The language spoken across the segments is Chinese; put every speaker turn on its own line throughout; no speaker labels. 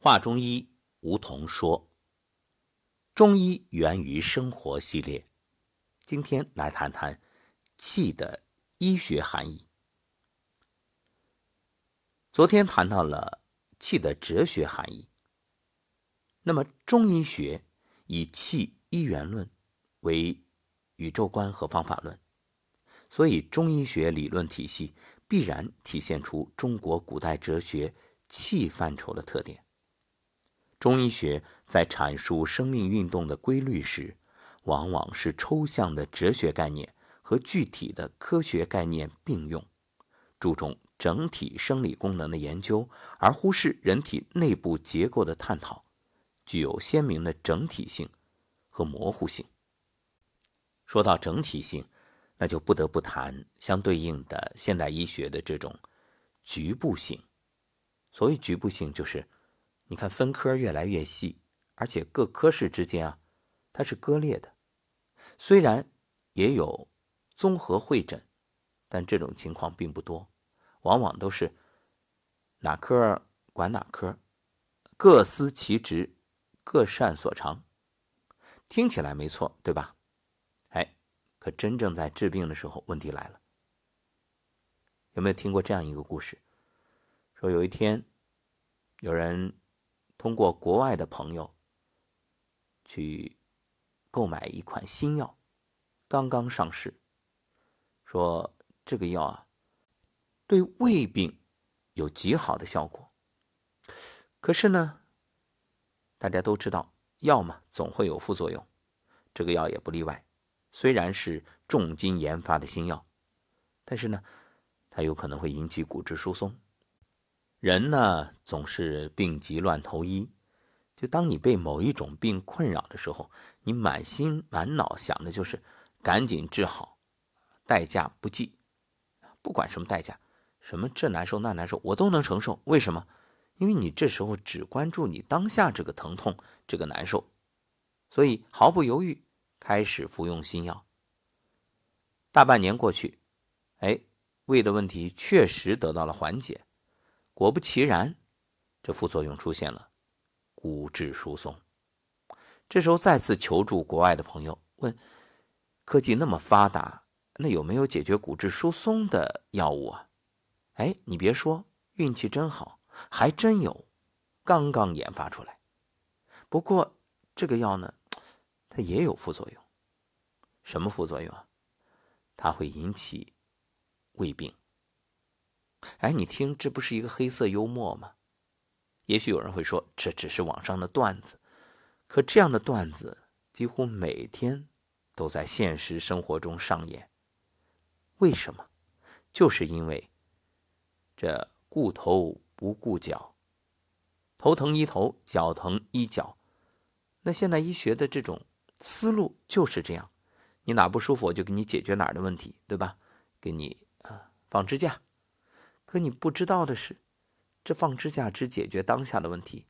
话中医，梧桐说。中医源于生活系列，今天来谈谈气的医学含义。昨天谈到了气的哲学含义，那么中医学以气一元论为宇宙观和方法论，所以中医学理论体系必然体现出中国古代哲学气范畴的特点。中医学在阐述生命运动的规律时，往往是抽象的哲学概念和具体的科学概念并用，注重整体生理功能的研究，而忽视人体内部结构的探讨，具有鲜明的整体性和模糊性。说到整体性，那就不得不谈相对应的现代医学的这种局部性。所谓局部性，就是。你看，分科越来越细，而且各科室之间啊，它是割裂的。虽然也有综合会诊，但这种情况并不多，往往都是哪科管哪科，各司其职，各擅所长。听起来没错，对吧？哎，可真正在治病的时候，问题来了。有没有听过这样一个故事？说有一天，有人。通过国外的朋友去购买一款新药，刚刚上市，说这个药啊对胃病有极好的效果。可是呢，大家都知道药嘛总会有副作用，这个药也不例外。虽然是重金研发的新药，但是呢，它有可能会引起骨质疏松。人呢总是病急乱投医，就当你被某一种病困扰的时候，你满心满脑想的就是赶紧治好，代价不计，不管什么代价，什么这难受那难受，我都能承受。为什么？因为你这时候只关注你当下这个疼痛、这个难受，所以毫不犹豫开始服用新药。大半年过去，哎，胃的问题确实得到了缓解。果不其然，这副作用出现了，骨质疏松。这时候再次求助国外的朋友，问：科技那么发达，那有没有解决骨质疏松的药物啊？哎，你别说，运气真好，还真有，刚刚研发出来。不过这个药呢，它也有副作用。什么副作用啊？它会引起胃病。哎，你听，这不是一个黑色幽默吗？也许有人会说，这只是网上的段子。可这样的段子几乎每天都在现实生活中上演。为什么？就是因为这顾头不顾脚，头疼医头，脚疼医脚。那现代医学的这种思路就是这样：你哪不舒服，我就给你解决哪儿的问题，对吧？给你啊放支架。可你不知道的是，这放支架只解决当下的问题。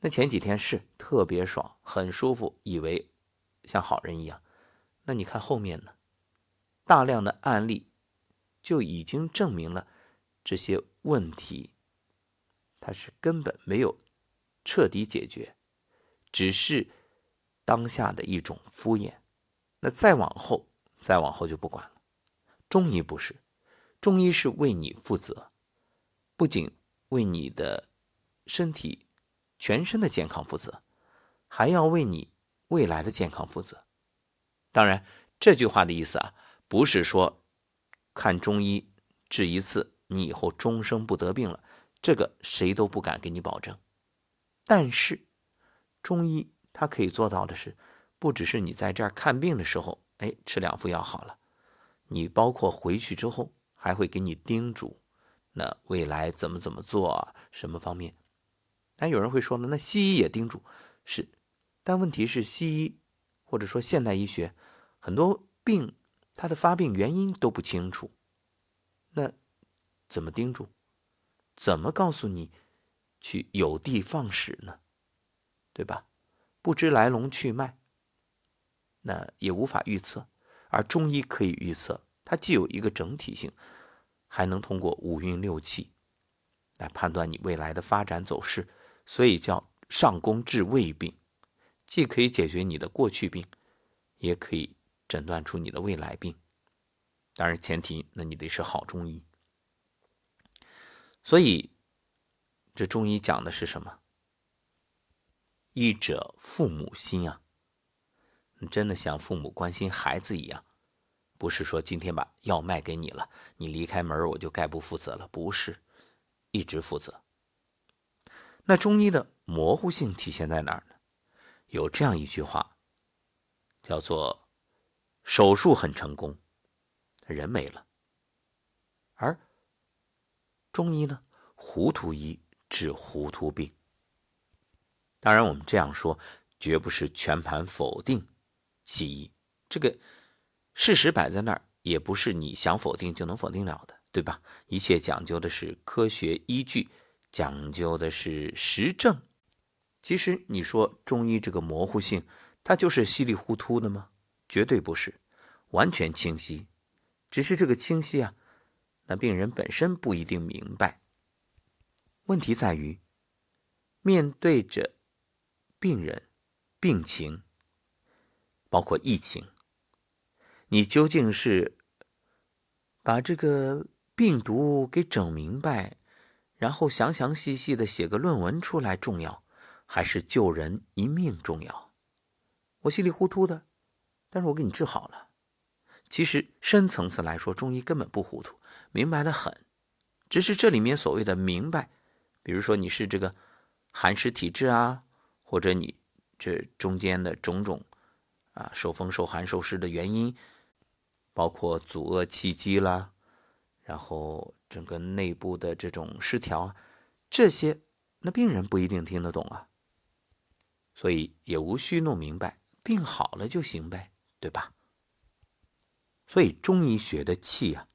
那前几天是特别爽，很舒服，以为像好人一样。那你看后面呢？大量的案例就已经证明了这些问题，它是根本没有彻底解决，只是当下的一种敷衍。那再往后，再往后就不管了。中医不是。中医是为你负责，不仅为你的身体全身的健康负责，还要为你未来的健康负责。当然，这句话的意思啊，不是说看中医治一次，你以后终生不得病了，这个谁都不敢给你保证。但是，中医它可以做到的是，不只是你在这儿看病的时候，哎，吃两副药好了，你包括回去之后。还会给你叮嘱，那未来怎么怎么做，什么方面？那有人会说呢，那西医也叮嘱，是，但问题是西医或者说现代医学很多病，它的发病原因都不清楚，那怎么叮嘱？怎么告诉你去有的放矢呢？对吧？不知来龙去脉，那也无法预测，而中医可以预测，它既有一个整体性。还能通过五运六气来判断你未来的发展走势，所以叫上工治未病，既可以解决你的过去病，也可以诊断出你的未来病。当然前提，那你得是好中医。所以，这中医讲的是什么？医者父母心啊！你真的像父母关心孩子一样，不是说今天把药卖给你了，你离开门我就概不负责了，不是，一直负责。那中医的模糊性体现在哪儿呢？有这样一句话，叫做“手术很成功，人没了”，而中医呢，糊涂医治糊涂病。当然，我们这样说，绝不是全盘否定西医。这个事实摆在那儿，也不是你想否定就能否定了的，对吧？一切讲究的是科学依据。讲究的是实证，其实你说中医这个模糊性，它就是稀里糊涂的吗？绝对不是，完全清晰。只是这个清晰啊，那病人本身不一定明白。问题在于，面对着病人病情，包括疫情，你究竟是把这个病毒给整明白？然后详详细细的写个论文出来重要，还是救人一命重要？我稀里糊涂的，但是我给你治好了。其实深层次来说，中医根本不糊涂，明白的很。只是这里面所谓的明白，比如说你是这个寒湿体质啊，或者你这中间的种种啊受风受寒受湿的原因，包括阻遏气机啦，然后。整个内部的这种失调，这些那病人不一定听得懂啊，所以也无需弄明白，病好了就行呗，对吧？所以中医学的气啊，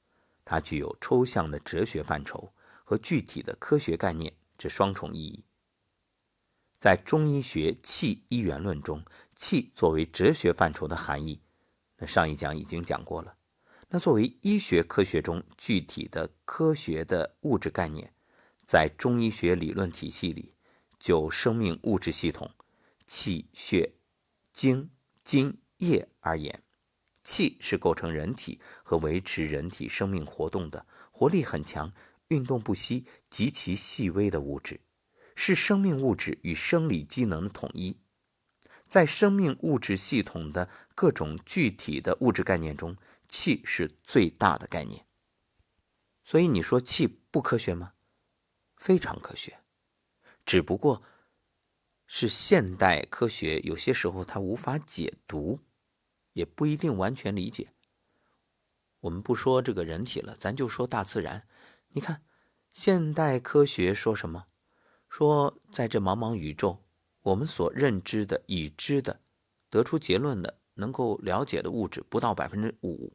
它具有抽象的哲学范畴和具体的科学概念这双重意义。在中医学气一元论中，气作为哲学范畴的含义，上一讲已经讲过了。那作为医学科学中具体的科学的物质概念，在中医学理论体系里，就生命物质系统、气血、精、津、液而言，气是构成人体和维持人体生命活动的活力很强、运动不息、极其细微的物质，是生命物质与生理机能的统一。在生命物质系统的各种具体的物质概念中。气是最大的概念，所以你说气不科学吗？非常科学，只不过是现代科学有些时候它无法解读，也不一定完全理解。我们不说这个人体了，咱就说大自然。你看，现代科学说什么？说在这茫茫宇宙，我们所认知的、已知的、得出结论的、能够了解的物质不到百分之五。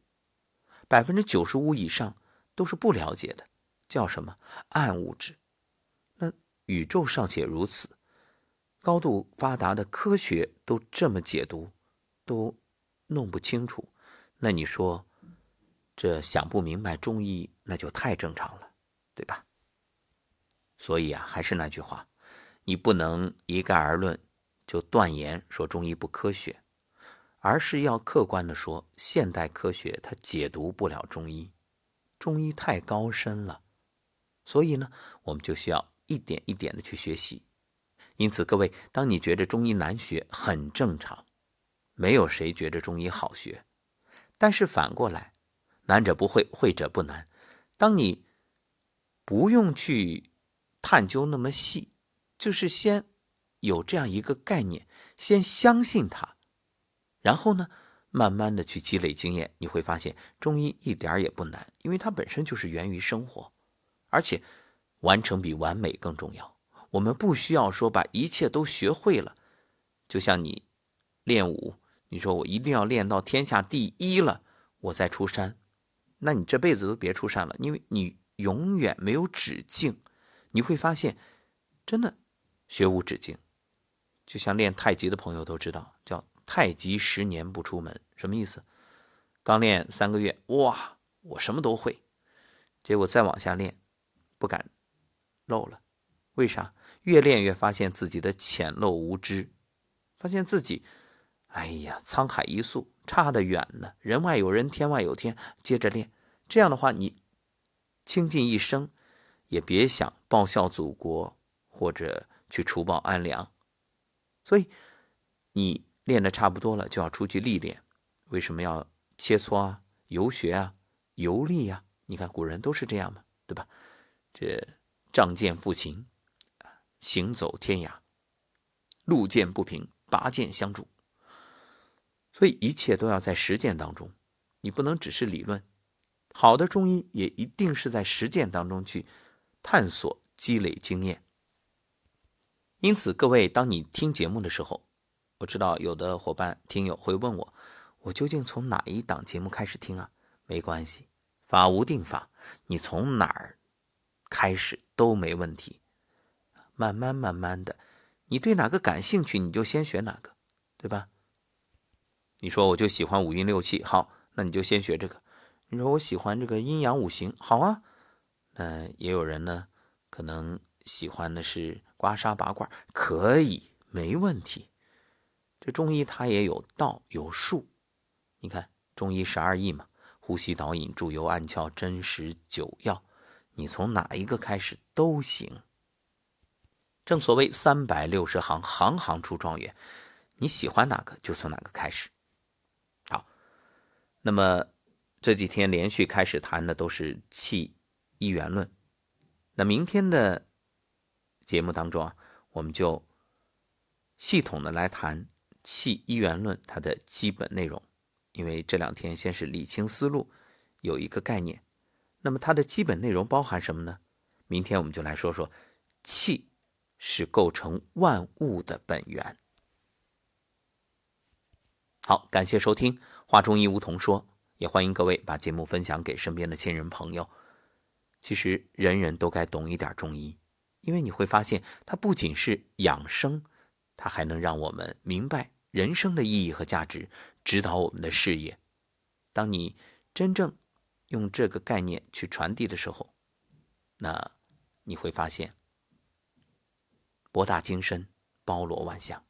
百分之九十五以上都是不了解的，叫什么暗物质？那宇宙尚且如此，高度发达的科学都这么解读，都弄不清楚。那你说，这想不明白中医，那就太正常了，对吧？所以啊，还是那句话，你不能一概而论，就断言说中医不科学。而是要客观的说，现代科学它解读不了中医，中医太高深了，所以呢，我们就需要一点一点的去学习。因此，各位，当你觉得中医难学，很正常，没有谁觉得中医好学。但是反过来，难者不会，会者不难。当你不用去探究那么细，就是先有这样一个概念，先相信它。然后呢，慢慢的去积累经验，你会发现中医一点也不难，因为它本身就是源于生活，而且完成比完美更重要。我们不需要说把一切都学会了，就像你练武，你说我一定要练到天下第一了，我再出山，那你这辈子都别出山了，因为你永远没有止境。你会发现，真的学无止境，就像练太极的朋友都知道，叫。太极十年不出门，什么意思？刚练三个月，哇，我什么都会。结果再往下练，不敢漏了。为啥？越练越发现自己的浅陋无知，发现自己，哎呀，沧海一粟，差得远呢。人外有人，天外有天。接着练，这样的话，你倾尽一生，也别想报效祖国或者去除暴安良。所以，你练的差不多了，就要出去历练。为什么要切磋啊、游学啊、游历啊？你看古人都是这样嘛，对吧？这仗剑赴秦。行走天涯，路见不平，拔剑相助。所以一切都要在实践当中，你不能只是理论。好的中医也一定是在实践当中去探索、积累经验。因此，各位，当你听节目的时候，我知道有的伙伴、听友会问我：我究竟从哪一档节目开始听啊？没关系，法无定法，你从哪儿开始都没问题。慢慢慢慢的，你对哪个感兴趣，你就先学哪个，对吧？你说我就喜欢五运六气，好，那你就先学这个。你说我喜欢这个阴阳五行，好啊。那也有人呢，可能喜欢的是刮痧拔罐，可以，没问题。这中医它也有道有术，你看中医十二义嘛，呼吸导引注油按窍针石灸药，你从哪一个开始都行。正所谓三百六十行，行行出状元。你喜欢哪个就从哪个开始。好，那么这几天连续开始谈的都是气一元论。那明天的节目当中啊，我们就系统的来谈气一元论它的基本内容。因为这两天先是理清思路，有一个概念。那么它的基本内容包含什么呢？明天我们就来说说气。是构成万物的本源。好，感谢收听《话中医梧桐说》，也欢迎各位把节目分享给身边的亲人朋友。其实，人人都该懂一点中医，因为你会发现，它不仅是养生，它还能让我们明白人生的意义和价值，指导我们的事业。当你真正用这个概念去传递的时候，那你会发现。博大精深，包罗万象。